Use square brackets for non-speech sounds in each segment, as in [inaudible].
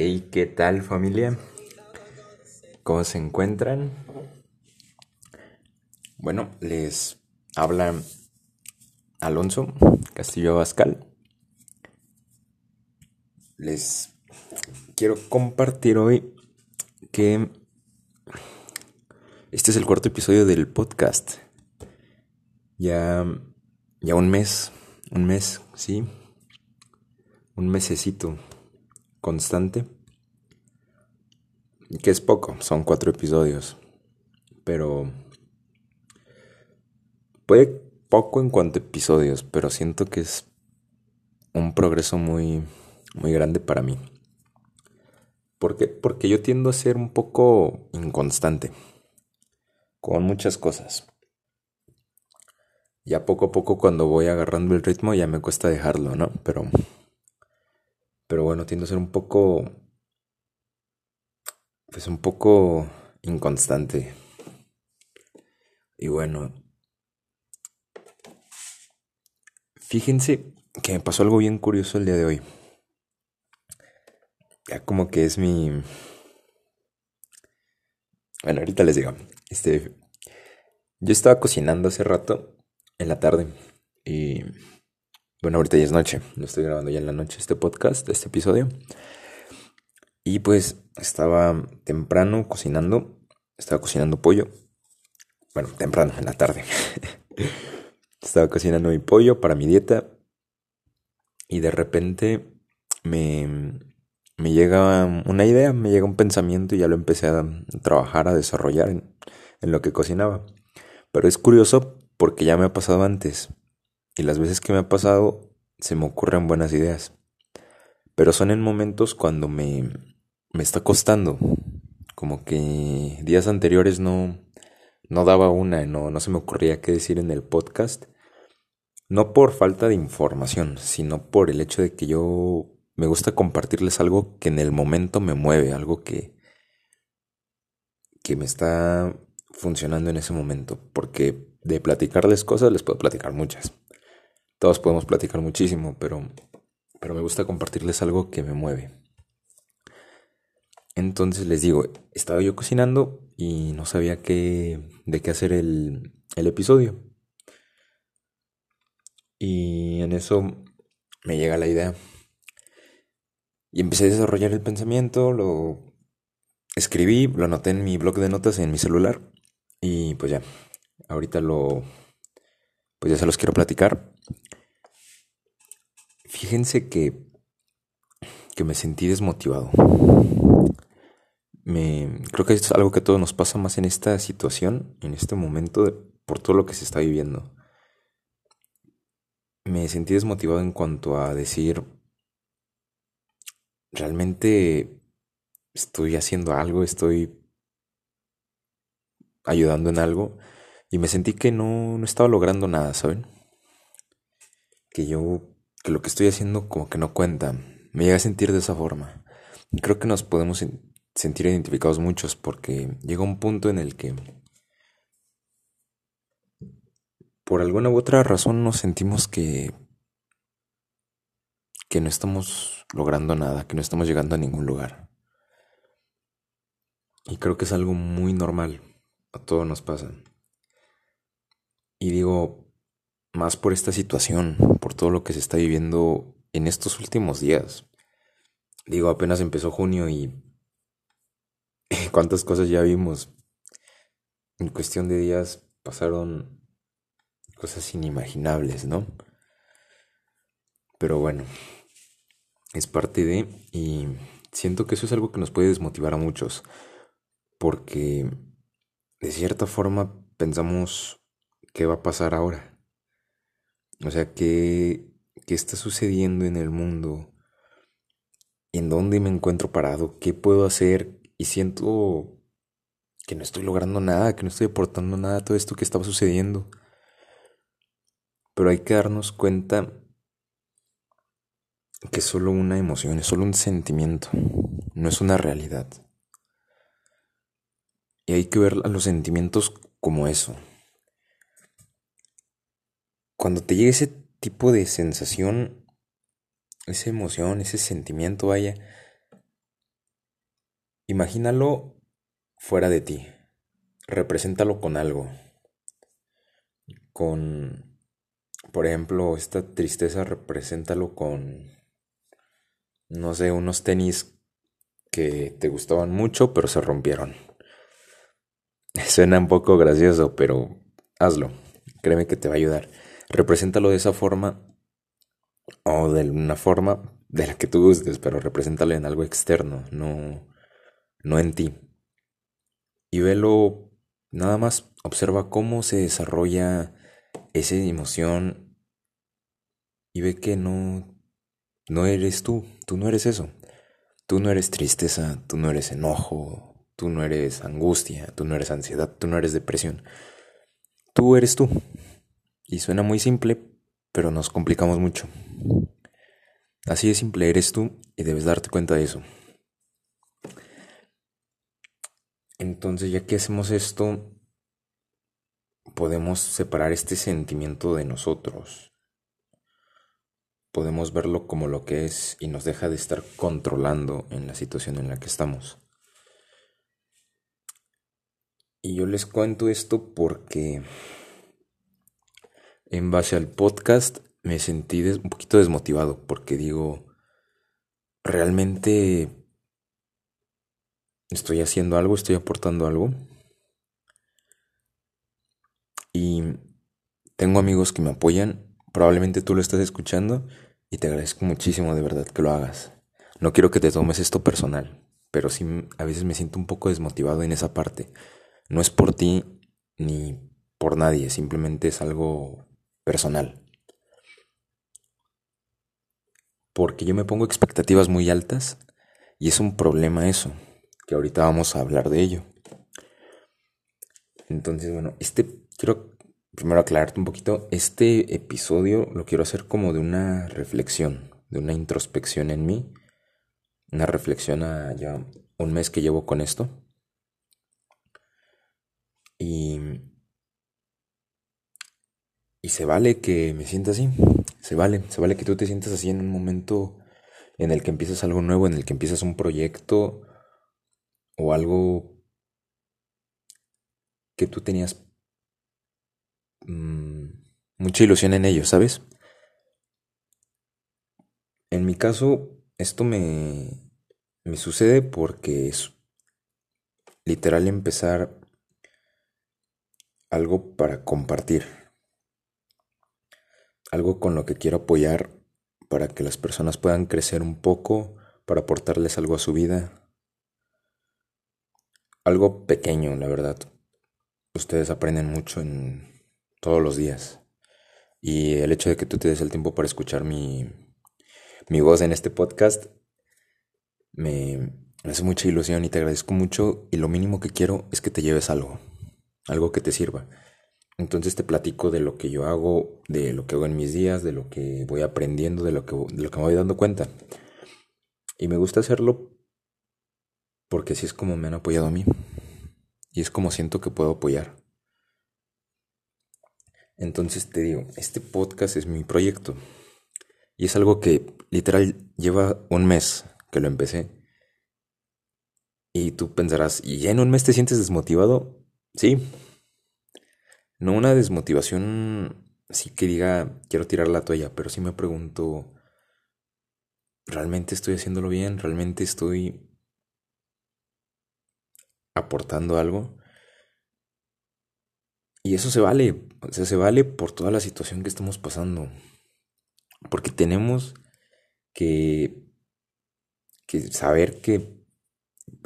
Hey, ¿qué tal familia? ¿Cómo se encuentran? Bueno, les habla Alonso Castillo Abascal. Les quiero compartir hoy que este es el cuarto episodio del podcast. Ya, ya un mes, un mes, sí, un mesecito constante, que es poco, son cuatro episodios, pero puede poco en cuanto a episodios, pero siento que es un progreso muy, muy grande para mí. ¿Por qué? Porque yo tiendo a ser un poco inconstante con muchas cosas. Ya poco a poco cuando voy agarrando el ritmo ya me cuesta dejarlo, ¿no? Pero pero bueno, tiendo a ser un poco pues un poco inconstante. Y bueno, fíjense que me pasó algo bien curioso el día de hoy. Ya como que es mi Bueno, ahorita les digo. Este yo estaba cocinando hace rato en la tarde y bueno, ahorita ya es noche, estoy grabando ya en la noche este podcast, este episodio. Y pues estaba temprano cocinando, estaba cocinando pollo. Bueno, temprano, en la tarde. [laughs] estaba cocinando mi pollo para mi dieta. Y de repente me, me llega una idea, me llega un pensamiento y ya lo empecé a trabajar, a desarrollar en lo que cocinaba. Pero es curioso porque ya me ha pasado antes. Y las veces que me ha pasado se me ocurren buenas ideas. Pero son en momentos cuando me, me está costando. Como que días anteriores no, no daba una, no, no se me ocurría qué decir en el podcast. No por falta de información, sino por el hecho de que yo me gusta compartirles algo que en el momento me mueve, algo que, que me está funcionando en ese momento. Porque de platicarles cosas les puedo platicar muchas. Todos podemos platicar muchísimo, pero, pero me gusta compartirles algo que me mueve. Entonces les digo, estaba yo cocinando y no sabía qué, de qué hacer el, el episodio. Y en eso me llega la idea. Y empecé a desarrollar el pensamiento, lo escribí, lo anoté en mi blog de notas en mi celular. Y pues ya, ahorita lo, pues ya se los quiero platicar. Fíjense que, que me sentí desmotivado. Me, creo que es algo que a todos nos pasa más en esta situación, en este momento, por todo lo que se está viviendo. Me sentí desmotivado en cuanto a decir, realmente estoy haciendo algo, estoy ayudando en algo, y me sentí que no, no estaba logrando nada, ¿saben? Que yo que lo que estoy haciendo como que no cuenta. Me llega a sentir de esa forma. Creo que nos podemos sentir identificados muchos porque llega un punto en el que por alguna u otra razón nos sentimos que que no estamos logrando nada, que no estamos llegando a ningún lugar. Y creo que es algo muy normal, a todos nos pasa. Y digo, más por esta situación, por todo lo que se está viviendo en estos últimos días. Digo, apenas empezó junio y [laughs] cuántas cosas ya vimos. En cuestión de días pasaron cosas inimaginables, ¿no? Pero bueno, es parte de... Y siento que eso es algo que nos puede desmotivar a muchos. Porque de cierta forma pensamos qué va a pasar ahora. O sea, ¿qué, qué está sucediendo en el mundo? ¿En dónde me encuentro parado? ¿Qué puedo hacer? Y siento que no estoy logrando nada, que no estoy aportando nada a todo esto que estaba sucediendo. Pero hay que darnos cuenta que es solo una emoción, es solo un sentimiento, no es una realidad. Y hay que ver a los sentimientos como eso, cuando te llegue ese tipo de sensación, esa emoción, ese sentimiento, vaya, imagínalo fuera de ti. Represéntalo con algo. Con, por ejemplo, esta tristeza, represéntalo con, no sé, unos tenis que te gustaban mucho, pero se rompieron. [laughs] Suena un poco gracioso, pero hazlo. Créeme que te va a ayudar. Represéntalo de esa forma o de una forma de la que tú gustes, pero represéntalo en algo externo, no, no en ti. Y velo, nada más observa cómo se desarrolla esa emoción y ve que no, no eres tú, tú no eres eso. Tú no eres tristeza, tú no eres enojo, tú no eres angustia, tú no eres ansiedad, tú no eres depresión. Tú eres tú. Y suena muy simple, pero nos complicamos mucho. Así de simple eres tú y debes darte cuenta de eso. Entonces, ya que hacemos esto, podemos separar este sentimiento de nosotros. Podemos verlo como lo que es y nos deja de estar controlando en la situación en la que estamos. Y yo les cuento esto porque en base al podcast me sentí un poquito desmotivado porque digo, realmente estoy haciendo algo, estoy aportando algo. Y tengo amigos que me apoyan, probablemente tú lo estás escuchando y te agradezco muchísimo de verdad que lo hagas. No quiero que te tomes esto personal, pero sí a veces me siento un poco desmotivado en esa parte. No es por ti ni por nadie, simplemente es algo personal. Porque yo me pongo expectativas muy altas y es un problema eso que ahorita vamos a hablar de ello. Entonces, bueno, este quiero primero aclararte un poquito, este episodio lo quiero hacer como de una reflexión, de una introspección en mí, una reflexión a ya un mes que llevo con esto. Y y se vale que me sienta así, se vale, se vale que tú te sientas así en un momento en el que empiezas algo nuevo, en el que empiezas un proyecto o algo que tú tenías mm, mucha ilusión en ello, ¿sabes? En mi caso, esto me, me sucede porque es literal empezar algo para compartir, algo con lo que quiero apoyar para que las personas puedan crecer un poco, para aportarles algo a su vida, algo pequeño, la verdad. Ustedes aprenden mucho en todos los días. Y el hecho de que tú te des el tiempo para escuchar mi, mi voz en este podcast me hace mucha ilusión y te agradezco mucho. Y lo mínimo que quiero es que te lleves algo, algo que te sirva. Entonces te platico de lo que yo hago, de lo que hago en mis días, de lo que voy aprendiendo, de lo que, de lo que me voy dando cuenta. Y me gusta hacerlo porque así es como me han apoyado a mí. Y es como siento que puedo apoyar. Entonces te digo, este podcast es mi proyecto. Y es algo que literal lleva un mes que lo empecé. Y tú pensarás, ¿y ya en un mes te sientes desmotivado? Sí. No una desmotivación así que diga, quiero tirar la toalla, pero sí me pregunto, ¿realmente estoy haciéndolo bien? ¿Realmente estoy aportando algo. Y eso se vale, o sea, se vale por toda la situación que estamos pasando. Porque tenemos que, que saber que,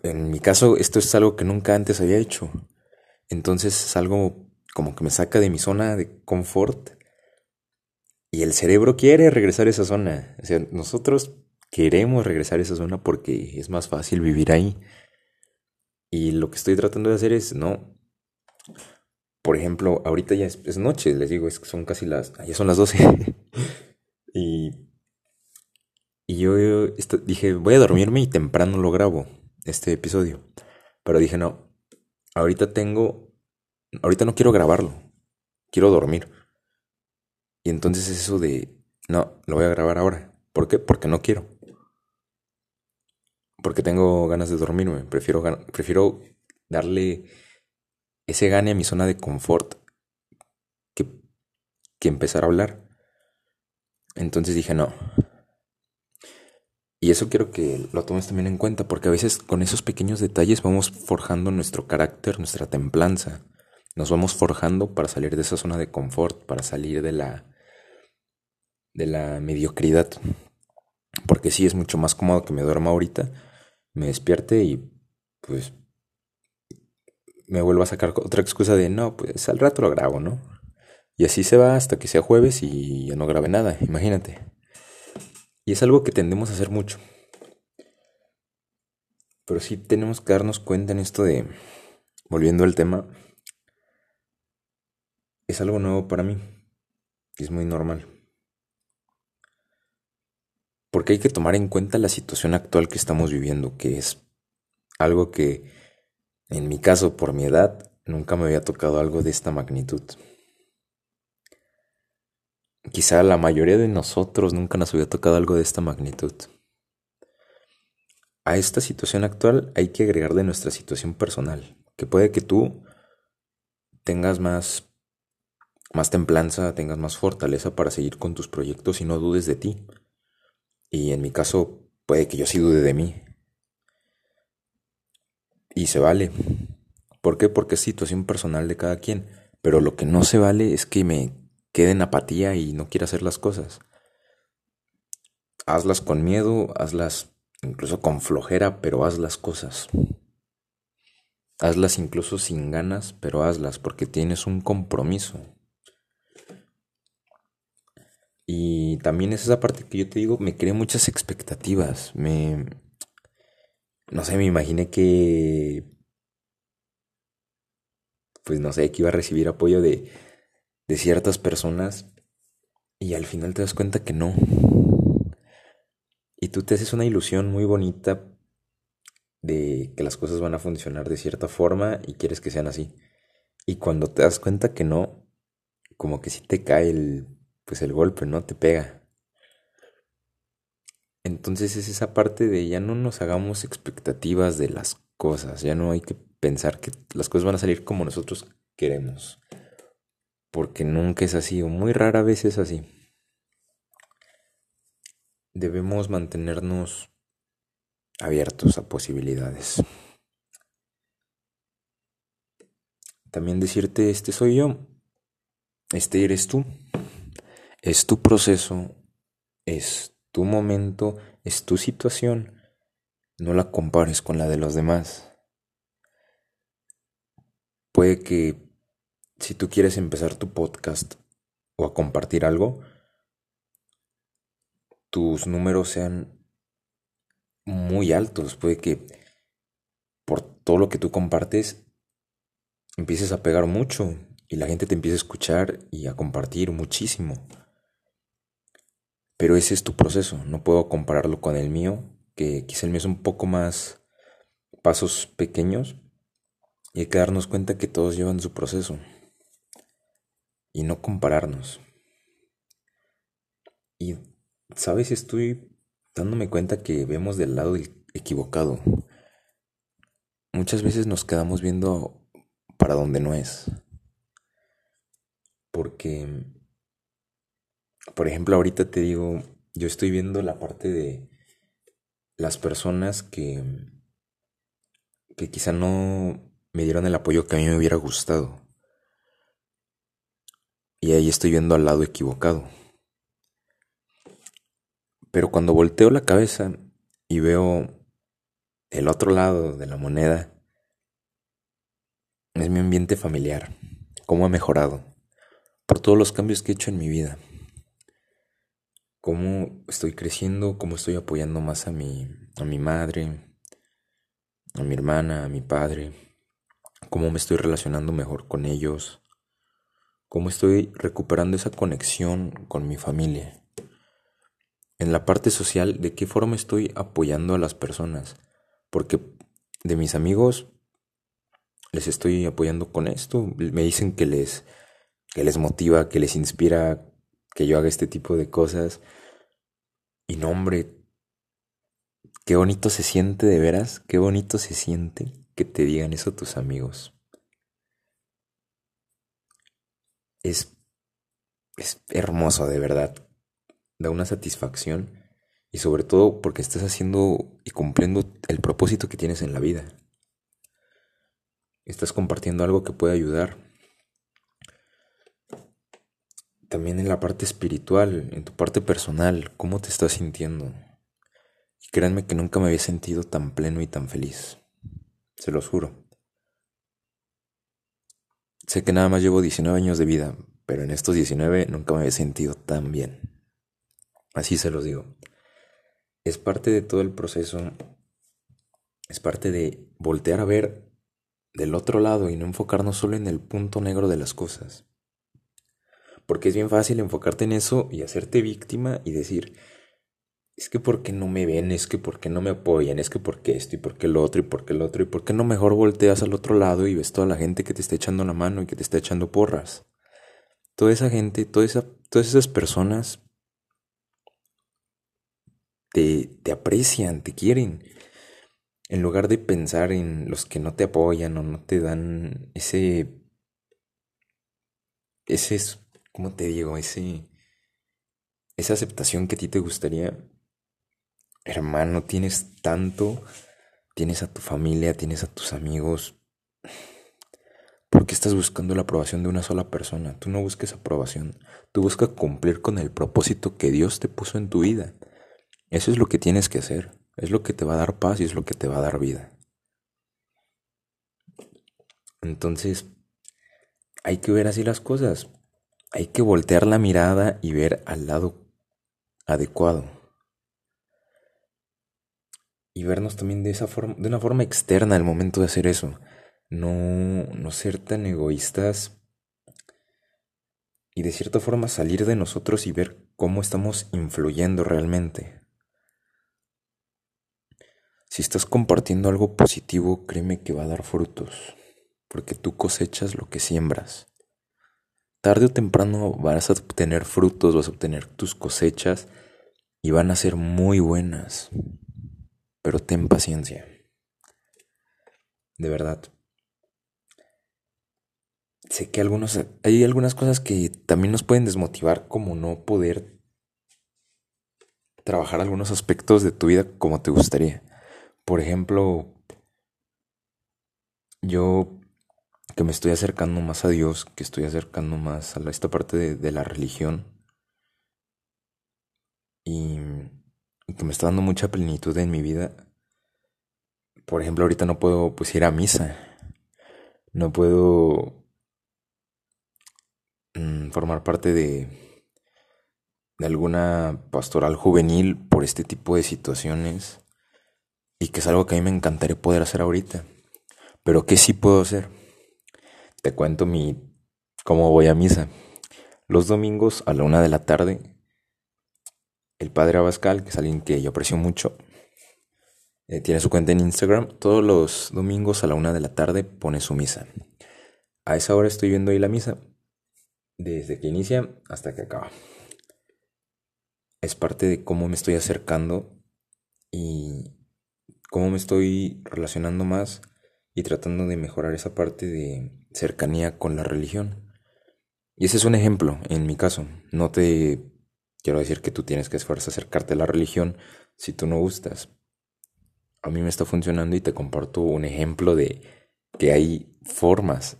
en mi caso, esto es algo que nunca antes había hecho. Entonces es algo como que me saca de mi zona de confort. Y el cerebro quiere regresar a esa zona. O sea, nosotros queremos regresar a esa zona porque es más fácil vivir ahí. Y lo que estoy tratando de hacer es, no. Por ejemplo, ahorita ya es, noche, les digo, es, son casi las. Ya son las 12. [laughs] y. Y yo dije, voy a dormirme y temprano lo grabo, este episodio. Pero dije, no. Ahorita tengo. Ahorita no quiero grabarlo. Quiero dormir. Y entonces es eso de, no, lo voy a grabar ahora. ¿Por qué? Porque no quiero. Porque tengo ganas de dormirme. Prefiero, prefiero darle ese gane a mi zona de confort que, que empezar a hablar. Entonces dije, no. Y eso quiero que lo tomes también en cuenta, porque a veces con esos pequeños detalles vamos forjando nuestro carácter, nuestra templanza. Nos vamos forjando para salir de esa zona de confort, para salir de la de la mediocridad. Porque sí es mucho más cómodo que me duerma ahorita, me despierte y pues me vuelvo a sacar otra excusa de no, pues al rato lo grabo, ¿no? Y así se va hasta que sea jueves y ya no grabe nada, imagínate. Y es algo que tendemos a hacer mucho. Pero sí tenemos que darnos cuenta en esto de, volviendo al tema, es algo nuevo para mí. Es muy normal. Porque hay que tomar en cuenta la situación actual que estamos viviendo, que es algo que, en mi caso, por mi edad, nunca me había tocado algo de esta magnitud. Quizá la mayoría de nosotros nunca nos había tocado algo de esta magnitud. A esta situación actual hay que agregarle nuestra situación personal, que puede que tú tengas más más templanza, tengas más fortaleza para seguir con tus proyectos y no dudes de ti. Y en mi caso, puede que yo sí dude de mí. Y se vale. ¿Por qué? Porque es situación personal de cada quien. Pero lo que no se vale es que me quede en apatía y no quiera hacer las cosas. Hazlas con miedo, hazlas incluso con flojera, pero haz las cosas. Hazlas incluso sin ganas, pero hazlas porque tienes un compromiso. Y también es esa parte que yo te digo, me creé muchas expectativas. Me. No sé, me imaginé que. Pues no sé, que iba a recibir apoyo de, de ciertas personas. Y al final te das cuenta que no. Y tú te haces una ilusión muy bonita de que las cosas van a funcionar de cierta forma y quieres que sean así. Y cuando te das cuenta que no, como que sí te cae el pues el golpe, ¿no? Te pega. Entonces es esa parte de ya no nos hagamos expectativas de las cosas, ya no hay que pensar que las cosas van a salir como nosotros queremos, porque nunca es así o muy rara vez es así. Debemos mantenernos abiertos a posibilidades. También decirte, este soy yo, este eres tú. Es tu proceso, es tu momento, es tu situación. No la compares con la de los demás. Puede que si tú quieres empezar tu podcast o a compartir algo, tus números sean muy altos. Puede que por todo lo que tú compartes empieces a pegar mucho y la gente te empiece a escuchar y a compartir muchísimo. Pero ese es tu proceso, no puedo compararlo con el mío, que quizá el mío es un poco más pasos pequeños y hay que darnos cuenta que todos llevan su proceso y no compararnos. Y, ¿sabes? Estoy dándome cuenta que vemos del lado equivocado. Muchas veces nos quedamos viendo para donde no es. Porque por ejemplo, ahorita te digo, yo estoy viendo la parte de las personas que, que quizá no me dieron el apoyo que a mí me hubiera gustado. Y ahí estoy viendo al lado equivocado. Pero cuando volteo la cabeza y veo el otro lado de la moneda, es mi ambiente familiar, cómo ha mejorado, por todos los cambios que he hecho en mi vida cómo estoy creciendo, cómo estoy apoyando más a mi, a mi madre, a mi hermana, a mi padre, cómo me estoy relacionando mejor con ellos, cómo estoy recuperando esa conexión con mi familia. En la parte social, de qué forma estoy apoyando a las personas, porque de mis amigos les estoy apoyando con esto, me dicen que les que les motiva, que les inspira que yo haga este tipo de cosas. Y no, hombre, qué bonito se siente de veras, qué bonito se siente que te digan eso tus amigos. Es, es hermoso, de verdad. Da una satisfacción y sobre todo porque estás haciendo y cumpliendo el propósito que tienes en la vida. Estás compartiendo algo que puede ayudar. También en la parte espiritual, en tu parte personal, ¿cómo te estás sintiendo? Y créanme que nunca me había sentido tan pleno y tan feliz. Se los juro. Sé que nada más llevo 19 años de vida, pero en estos 19 nunca me había sentido tan bien. Así se los digo. Es parte de todo el proceso, es parte de voltear a ver del otro lado y no enfocarnos solo en el punto negro de las cosas. Porque es bien fácil enfocarte en eso y hacerte víctima y decir, es que porque no me ven, es que porque no me apoyan, es que porque esto y porque lo otro y porque lo otro y porque no mejor volteas al otro lado y ves toda la gente que te está echando la mano y que te está echando porras. Toda esa gente, toda esa, todas esas personas te, te aprecian, te quieren. En lugar de pensar en los que no te apoyan o no te dan ese, ese, ¿cómo te digo? Ese, esa aceptación que a ti te gustaría, hermano, tienes tanto, tienes a tu familia, tienes a tus amigos. ¿Por qué estás buscando la aprobación de una sola persona? Tú no busques aprobación, tú buscas cumplir con el propósito que Dios te puso en tu vida. Eso es lo que tienes que hacer. Es lo que te va a dar paz y es lo que te va a dar vida. Entonces, hay que ver así las cosas. Hay que voltear la mirada y ver al lado adecuado. Y vernos también de esa forma, de una forma externa al momento de hacer eso. No, no ser tan egoístas y de cierta forma salir de nosotros y ver cómo estamos influyendo realmente. Si estás compartiendo algo positivo, créeme que va a dar frutos, porque tú cosechas lo que siembras. Tarde o temprano vas a obtener frutos, vas a obtener tus cosechas y van a ser muy buenas. Pero ten paciencia. De verdad. Sé que algunos, hay algunas cosas que también nos pueden desmotivar, como no poder trabajar algunos aspectos de tu vida como te gustaría. Por ejemplo, yo que me estoy acercando más a Dios, que estoy acercando más a esta parte de, la religión y, que me está dando mucha plenitud en mi vida. Por ejemplo, ahorita no puedo pues ir a misa, no puedo mm, formar parte de, de alguna pastoral juvenil por este tipo de situaciones y que es algo que a mí me encantaría poder hacer ahorita. Pero ¿qué sí puedo hacer? Te cuento mi cómo voy a misa. Los domingos a la una de la tarde, el padre Abascal, que es alguien que yo aprecio mucho, eh, tiene su cuenta en Instagram. Todos los domingos a la una de la tarde pone su misa. A esa hora estoy viendo ahí la misa, desde que inicia hasta que acaba. Es parte de cómo me estoy acercando y cómo me estoy relacionando más y tratando de mejorar esa parte de cercanía con la religión. Y ese es un ejemplo, en mi caso. No te quiero decir que tú tienes que esforzar acercarte a la religión si tú no gustas. A mí me está funcionando y te comparto un ejemplo de que hay formas,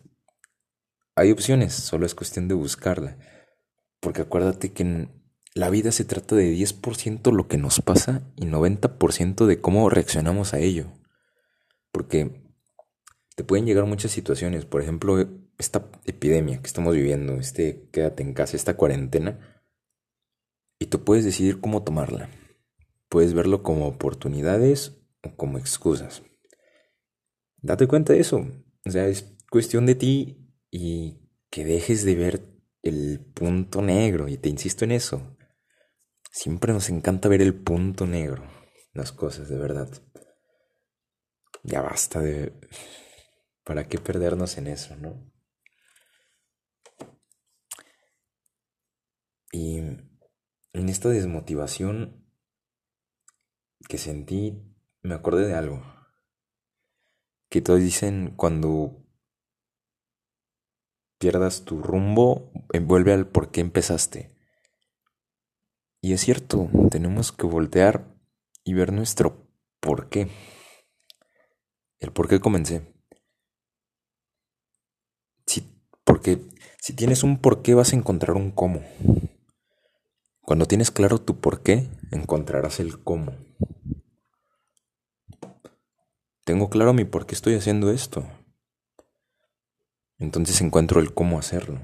hay opciones, solo es cuestión de buscarla. Porque acuérdate que la vida se trata de 10% lo que nos pasa y 90% de cómo reaccionamos a ello. Porque te pueden llegar muchas situaciones, por ejemplo, esta epidemia que estamos viviendo, este quédate en casa, esta cuarentena, y tú puedes decidir cómo tomarla. Puedes verlo como oportunidades o como excusas. Date cuenta de eso. O sea, es cuestión de ti y que dejes de ver el punto negro, y te insisto en eso. Siempre nos encanta ver el punto negro, las cosas de verdad. Ya basta de... ¿Para qué perdernos en eso, no? Y en esta desmotivación que sentí, me acordé de algo. Que todos dicen cuando pierdas tu rumbo, vuelve al por qué empezaste. Y es cierto, tenemos que voltear y ver nuestro por qué. El por qué comencé. Porque si tienes un por qué vas a encontrar un cómo. Cuando tienes claro tu por qué, encontrarás el cómo. Tengo claro mi por qué estoy haciendo esto. Entonces encuentro el cómo hacerlo.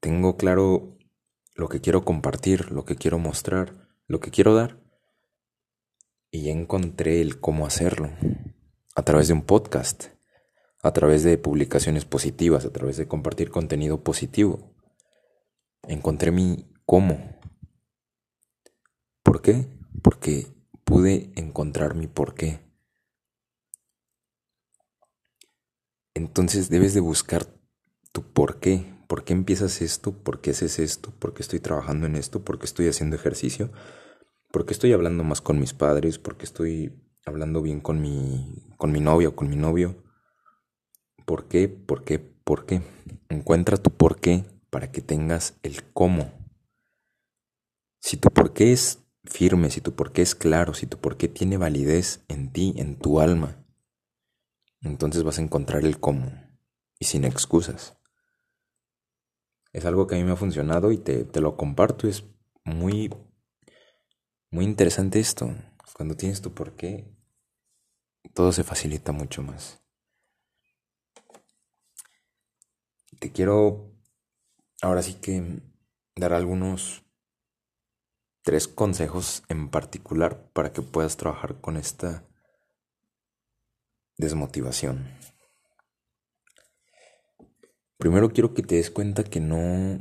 Tengo claro lo que quiero compartir, lo que quiero mostrar, lo que quiero dar. Y ya encontré el cómo hacerlo. A través de un podcast, a través de publicaciones positivas, a través de compartir contenido positivo. Encontré mi cómo. ¿Por qué? Porque pude encontrar mi por qué. Entonces debes de buscar tu por qué. ¿Por qué empiezas esto? ¿Por qué haces esto? ¿Por qué estoy trabajando en esto? ¿Por qué estoy haciendo ejercicio? ¿Por qué estoy hablando más con mis padres? ¿Por qué estoy hablando bien con mi, con mi novia o con mi novio? ¿Por qué? ¿Por qué? ¿Por qué? Encuentra tu por qué para que tengas el cómo. Si tu por qué es firme, si tu por qué es claro, si tu por qué tiene validez en ti, en tu alma, entonces vas a encontrar el cómo y sin excusas. Es algo que a mí me ha funcionado y te, te lo comparto. Es muy, muy interesante esto. Cuando tienes tu porqué, todo se facilita mucho más. Te quiero ahora sí que dar algunos tres consejos en particular para que puedas trabajar con esta desmotivación. Primero quiero que te des cuenta que no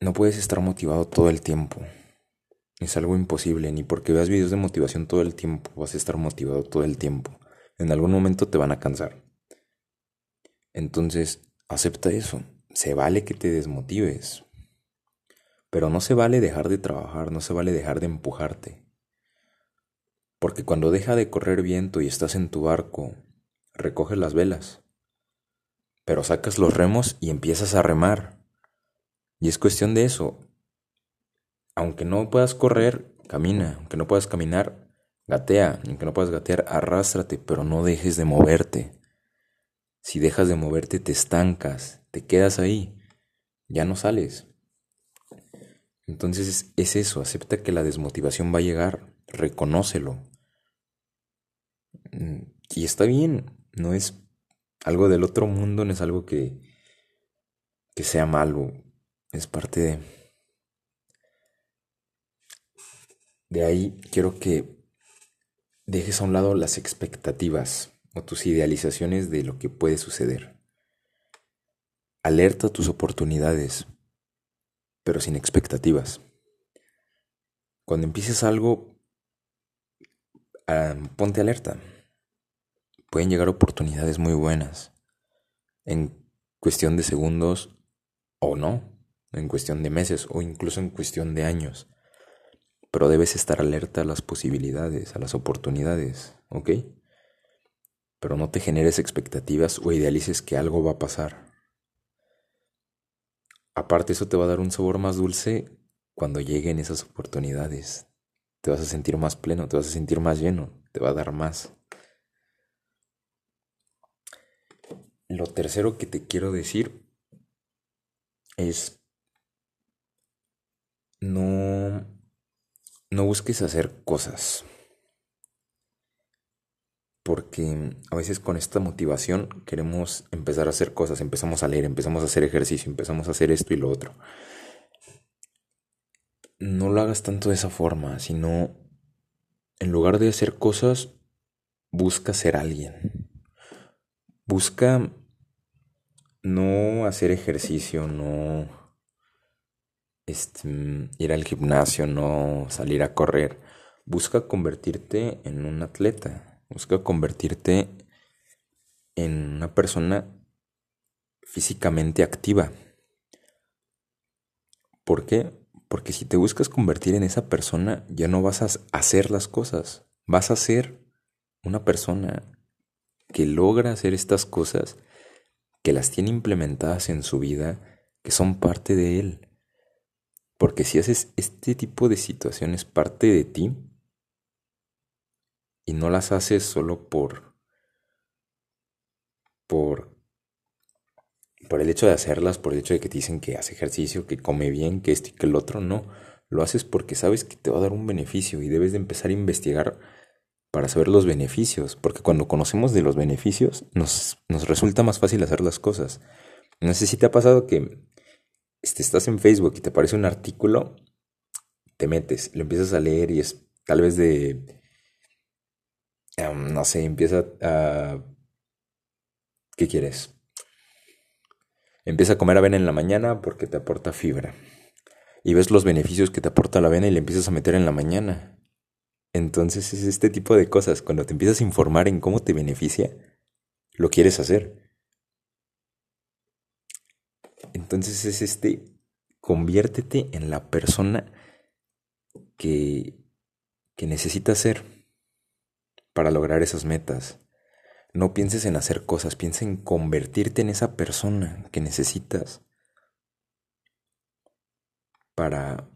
no puedes estar motivado todo el tiempo. Es algo imposible, ni porque veas videos de motivación todo el tiempo vas a estar motivado todo el tiempo. En algún momento te van a cansar. Entonces, acepta eso. Se vale que te desmotives. Pero no se vale dejar de trabajar, no se vale dejar de empujarte. Porque cuando deja de correr viento y estás en tu barco, recoges las velas pero sacas los remos y empiezas a remar. Y es cuestión de eso. Aunque no puedas correr, camina. Aunque no puedas caminar, gatea. Aunque no puedas gatear, arrástrate, pero no dejes de moverte. Si dejas de moverte, te estancas, te quedas ahí, ya no sales. Entonces es eso, acepta que la desmotivación va a llegar, reconócelo. Mm, y está bien, no es algo del otro mundo no es algo que, que sea malo, es parte de... De ahí quiero que dejes a un lado las expectativas o tus idealizaciones de lo que puede suceder. Alerta tus oportunidades, pero sin expectativas. Cuando empieces algo, ah, ponte alerta pueden llegar oportunidades muy buenas en cuestión de segundos o no, en cuestión de meses o incluso en cuestión de años. Pero debes estar alerta a las posibilidades, a las oportunidades, ¿ok? Pero no te generes expectativas o idealices que algo va a pasar. Aparte eso te va a dar un sabor más dulce cuando lleguen esas oportunidades. Te vas a sentir más pleno, te vas a sentir más lleno, te va a dar más. Lo tercero que te quiero decir es no no busques hacer cosas. Porque a veces con esta motivación queremos empezar a hacer cosas, empezamos a leer, empezamos a hacer ejercicio, empezamos a hacer esto y lo otro. No lo hagas tanto de esa forma, sino en lugar de hacer cosas, busca ser alguien. Busca no hacer ejercicio, no este, ir al gimnasio, no salir a correr. Busca convertirte en un atleta. Busca convertirte en una persona físicamente activa. ¿Por qué? Porque si te buscas convertir en esa persona, ya no vas a hacer las cosas. Vas a ser una persona que logra hacer estas cosas, que las tiene implementadas en su vida, que son parte de él. Porque si haces este tipo de situaciones parte de ti y no las haces solo por por por el hecho de hacerlas, por el hecho de que te dicen que hace ejercicio, que come bien, que esto y que el otro, no. Lo haces porque sabes que te va a dar un beneficio y debes de empezar a investigar para saber los beneficios, porque cuando conocemos de los beneficios nos, nos resulta más fácil hacer las cosas. No sé si te ha pasado que este, estás en Facebook y te aparece un artículo, te metes, lo empiezas a leer y es tal vez de, no sé, empieza a... ¿Qué quieres? Empieza a comer avena en la mañana porque te aporta fibra. Y ves los beneficios que te aporta la avena y le empiezas a meter en la mañana. Entonces es este tipo de cosas. Cuando te empiezas a informar en cómo te beneficia, lo quieres hacer. Entonces es este, conviértete en la persona que, que necesitas ser para lograr esas metas. No pienses en hacer cosas, piensa en convertirte en esa persona que necesitas para,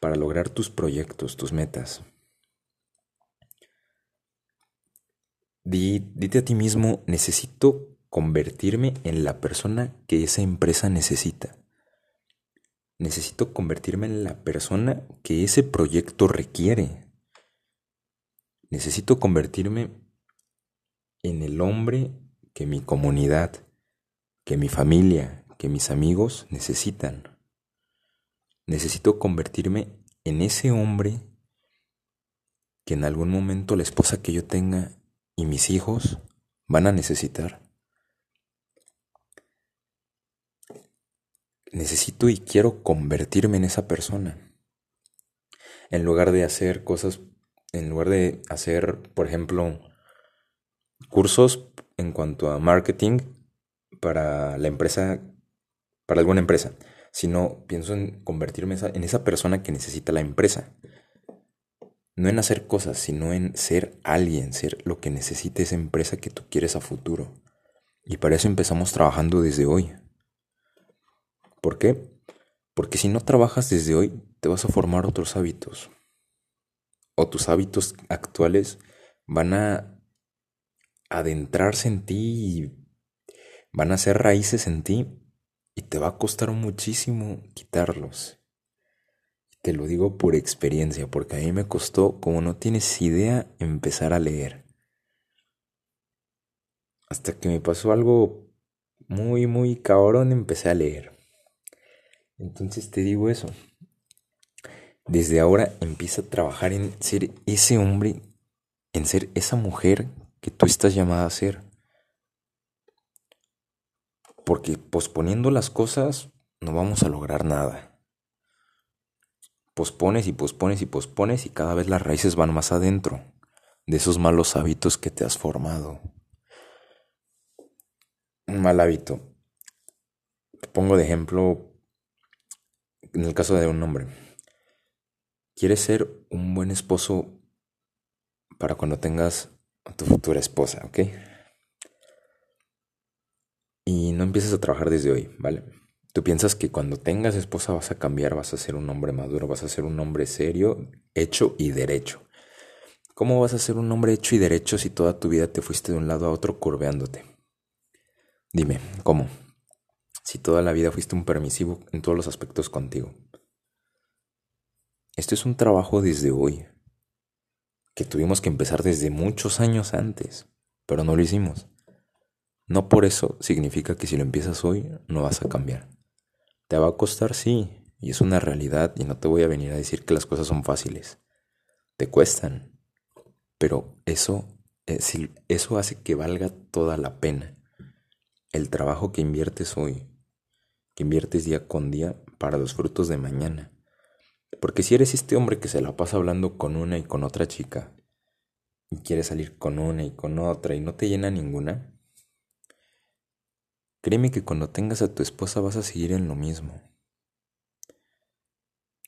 para lograr tus proyectos, tus metas. dite a ti mismo, necesito convertirme en la persona que esa empresa necesita. Necesito convertirme en la persona que ese proyecto requiere. Necesito convertirme en el hombre que mi comunidad, que mi familia, que mis amigos necesitan. Necesito convertirme en ese hombre que en algún momento la esposa que yo tenga y mis hijos van a necesitar. Necesito y quiero convertirme en esa persona. En lugar de hacer cosas en lugar de hacer, por ejemplo, cursos en cuanto a marketing para la empresa, para alguna empresa, sino pienso en convertirme en esa persona que necesita la empresa. No en hacer cosas, sino en ser alguien, ser lo que necesite esa empresa que tú quieres a futuro. Y para eso empezamos trabajando desde hoy. ¿Por qué? Porque si no trabajas desde hoy, te vas a formar otros hábitos o tus hábitos actuales van a adentrarse en ti y van a ser raíces en ti y te va a costar muchísimo quitarlos. Te lo digo por experiencia, porque a mí me costó, como no tienes idea, empezar a leer. Hasta que me pasó algo muy, muy cabrón, empecé a leer. Entonces te digo eso. Desde ahora empieza a trabajar en ser ese hombre, en ser esa mujer que tú estás llamada a ser. Porque posponiendo las cosas no vamos a lograr nada. Pospones y pospones y pospones y cada vez las raíces van más adentro de esos malos hábitos que te has formado. Un mal hábito. Te pongo de ejemplo en el caso de un hombre Quieres ser un buen esposo para cuando tengas a tu futura esposa, ¿ok? Y no empieces a trabajar desde hoy, ¿vale? Tú piensas que cuando tengas esposa vas a cambiar, vas a ser un hombre maduro, vas a ser un hombre serio, hecho y derecho. ¿Cómo vas a ser un hombre hecho y derecho si toda tu vida te fuiste de un lado a otro curveándote? Dime, ¿cómo? Si toda la vida fuiste un permisivo en todos los aspectos contigo. Esto es un trabajo desde hoy, que tuvimos que empezar desde muchos años antes, pero no lo hicimos. No por eso significa que si lo empiezas hoy no vas a cambiar. Te va a costar, sí, y es una realidad y no te voy a venir a decir que las cosas son fáciles. Te cuestan, pero eso, eh, eso hace que valga toda la pena. El trabajo que inviertes hoy, que inviertes día con día para los frutos de mañana. Porque si eres este hombre que se la pasa hablando con una y con otra chica, y quieres salir con una y con otra y no te llena ninguna, créeme que cuando tengas a tu esposa vas a seguir en lo mismo.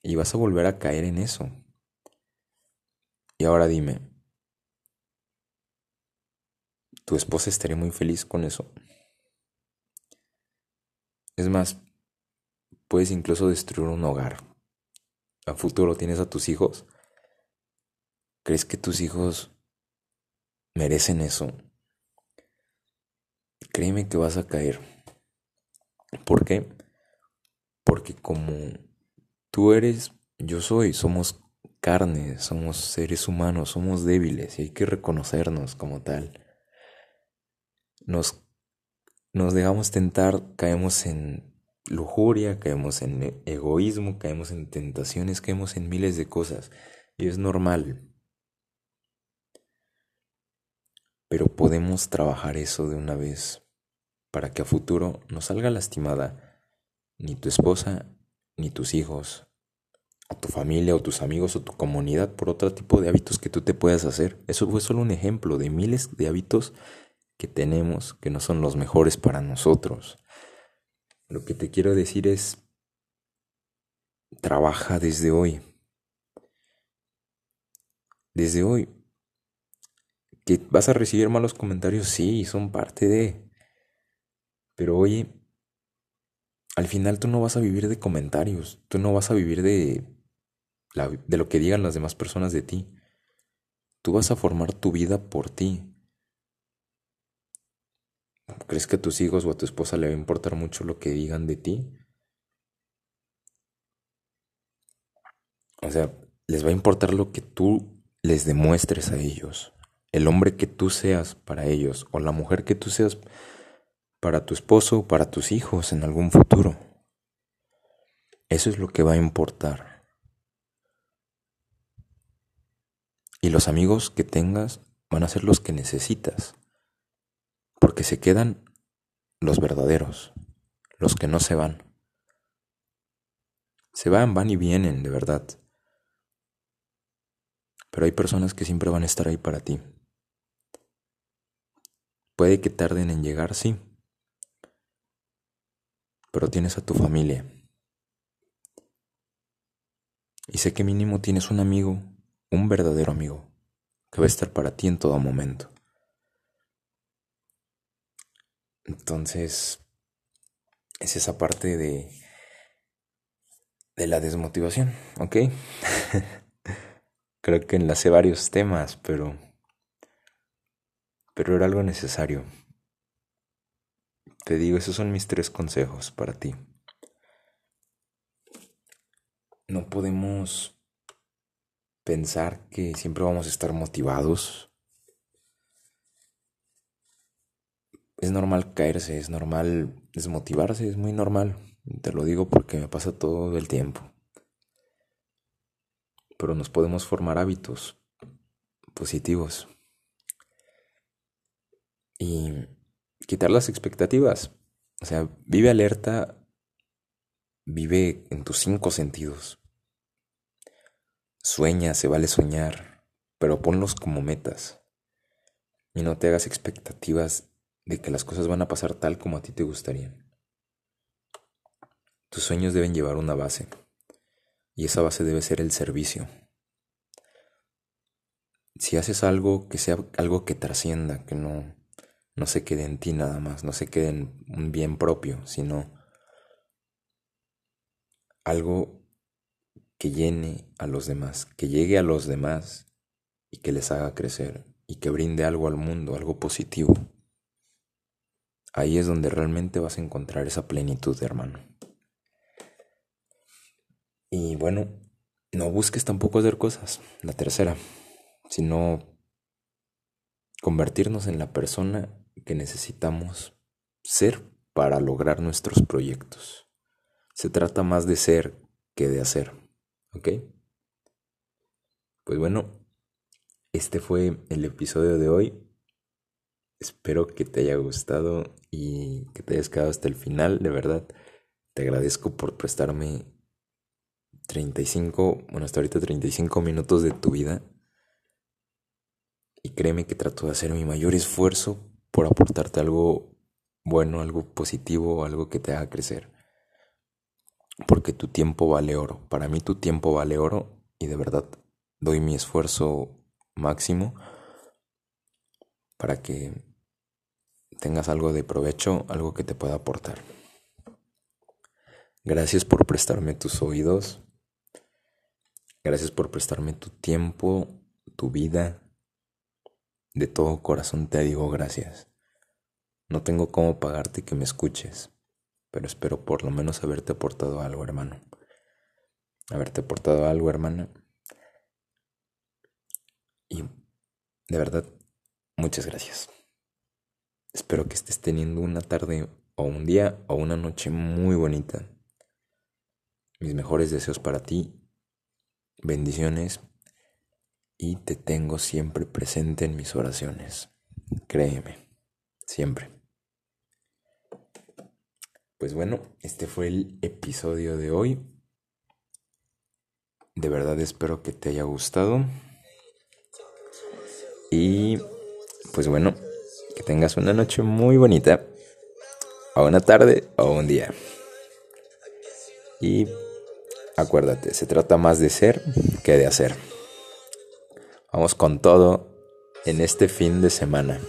y vas a volver a caer en eso. Y ahora dime, ¿tu esposa estaría muy feliz con eso? Es más, puedes incluso destruir un hogar. A futuro tienes a tus hijos. ¿Crees que tus hijos merecen eso? Créeme que vas a caer. ¿Por qué? Porque como tú eres, yo soy, somos carne, somos seres humanos, somos débiles y hay que reconocernos como tal. Nos, nos dejamos tentar, caemos en lujuria, caemos en egoísmo, caemos en tentaciones, caemos en miles de cosas y es normal. Pero podemos trabajar eso de una vez para que a futuro no salga lastimada ni tu esposa, ni tus hijos, o tu familia, o tus amigos, o tu comunidad por otro tipo de hábitos que tú te puedas hacer. Eso fue solo un ejemplo de miles de hábitos que tenemos que no son los mejores para nosotros. Lo que te quiero decir es, trabaja desde hoy. Desde hoy. Que vas a recibir malos comentarios, sí, son parte de... Pero oye, al final tú no vas a vivir de comentarios, tú no vas a vivir de, de lo que digan las demás personas de ti. Tú vas a formar tu vida por ti. ¿Crees que a tus hijos o a tu esposa le va a importar mucho lo que digan de ti? O sea, les va a importar lo que tú les demuestres a ellos. El hombre que tú seas para ellos o la mujer que tú seas para tu esposo o para tus hijos en algún futuro. Eso es lo que va a importar. Y los amigos que tengas van a ser los que necesitas, porque se quedan los verdaderos, los que no se van. Se van, van y vienen, de verdad. Pero hay personas que siempre van a estar ahí para ti. Puede que tarden en llegar, sí, pero tienes a tu familia. Y sé que mínimo tienes un amigo, un verdadero amigo, que va a estar para ti en todo momento. Entonces, es esa parte de, de la desmotivación, ¿ok? [laughs] Creo que enlacé varios temas, pero, pero era algo necesario. Te digo, esos son mis tres consejos para ti. No podemos pensar que siempre vamos a estar motivados. Es normal caerse, es normal desmotivarse, es muy normal. Te lo digo porque me pasa todo el tiempo. Pero nos podemos formar hábitos positivos. Y quitar las expectativas. O sea, vive alerta, vive en tus cinco sentidos. Sueña, se vale soñar, pero ponlos como metas. Y no te hagas expectativas de que las cosas van a pasar tal como a ti te gustarían. Tus sueños deben llevar una base, y esa base debe ser el servicio. Si haces algo que sea algo que trascienda, que no no se quede en ti nada más, no se quede en un bien propio, sino algo que llene a los demás, que llegue a los demás y que les haga crecer y que brinde algo al mundo, algo positivo. Ahí es donde realmente vas a encontrar esa plenitud, hermano. Y bueno, no busques tampoco hacer cosas, la tercera, sino convertirnos en la persona que necesitamos ser para lograr nuestros proyectos. Se trata más de ser que de hacer, ¿ok? Pues bueno, este fue el episodio de hoy. Espero que te haya gustado y que te hayas quedado hasta el final, de verdad. Te agradezco por prestarme 35, bueno, hasta ahorita 35 minutos de tu vida. Y créeme que trato de hacer mi mayor esfuerzo por aportarte algo bueno, algo positivo, algo que te haga crecer. porque tu tiempo vale oro. Para mí tu tiempo vale oro y de verdad doy mi esfuerzo máximo para que tengas algo de provecho, algo que te pueda aportar. Gracias por prestarme tus oídos. Gracias por prestarme tu tiempo, tu vida. De todo corazón te digo gracias. No tengo cómo pagarte que me escuches, pero espero por lo menos haberte aportado algo, hermano. Haberte aportado algo, hermana. Y de verdad, muchas gracias. Espero que estés teniendo una tarde o un día o una noche muy bonita. Mis mejores deseos para ti. Bendiciones. Y te tengo siempre presente en mis oraciones. Créeme. Siempre. Pues bueno, este fue el episodio de hoy. De verdad espero que te haya gustado. Y pues bueno, que tengas una noche muy bonita. O una tarde o un día. Y acuérdate, se trata más de ser que de hacer. Vamos con todo en este fin de semana.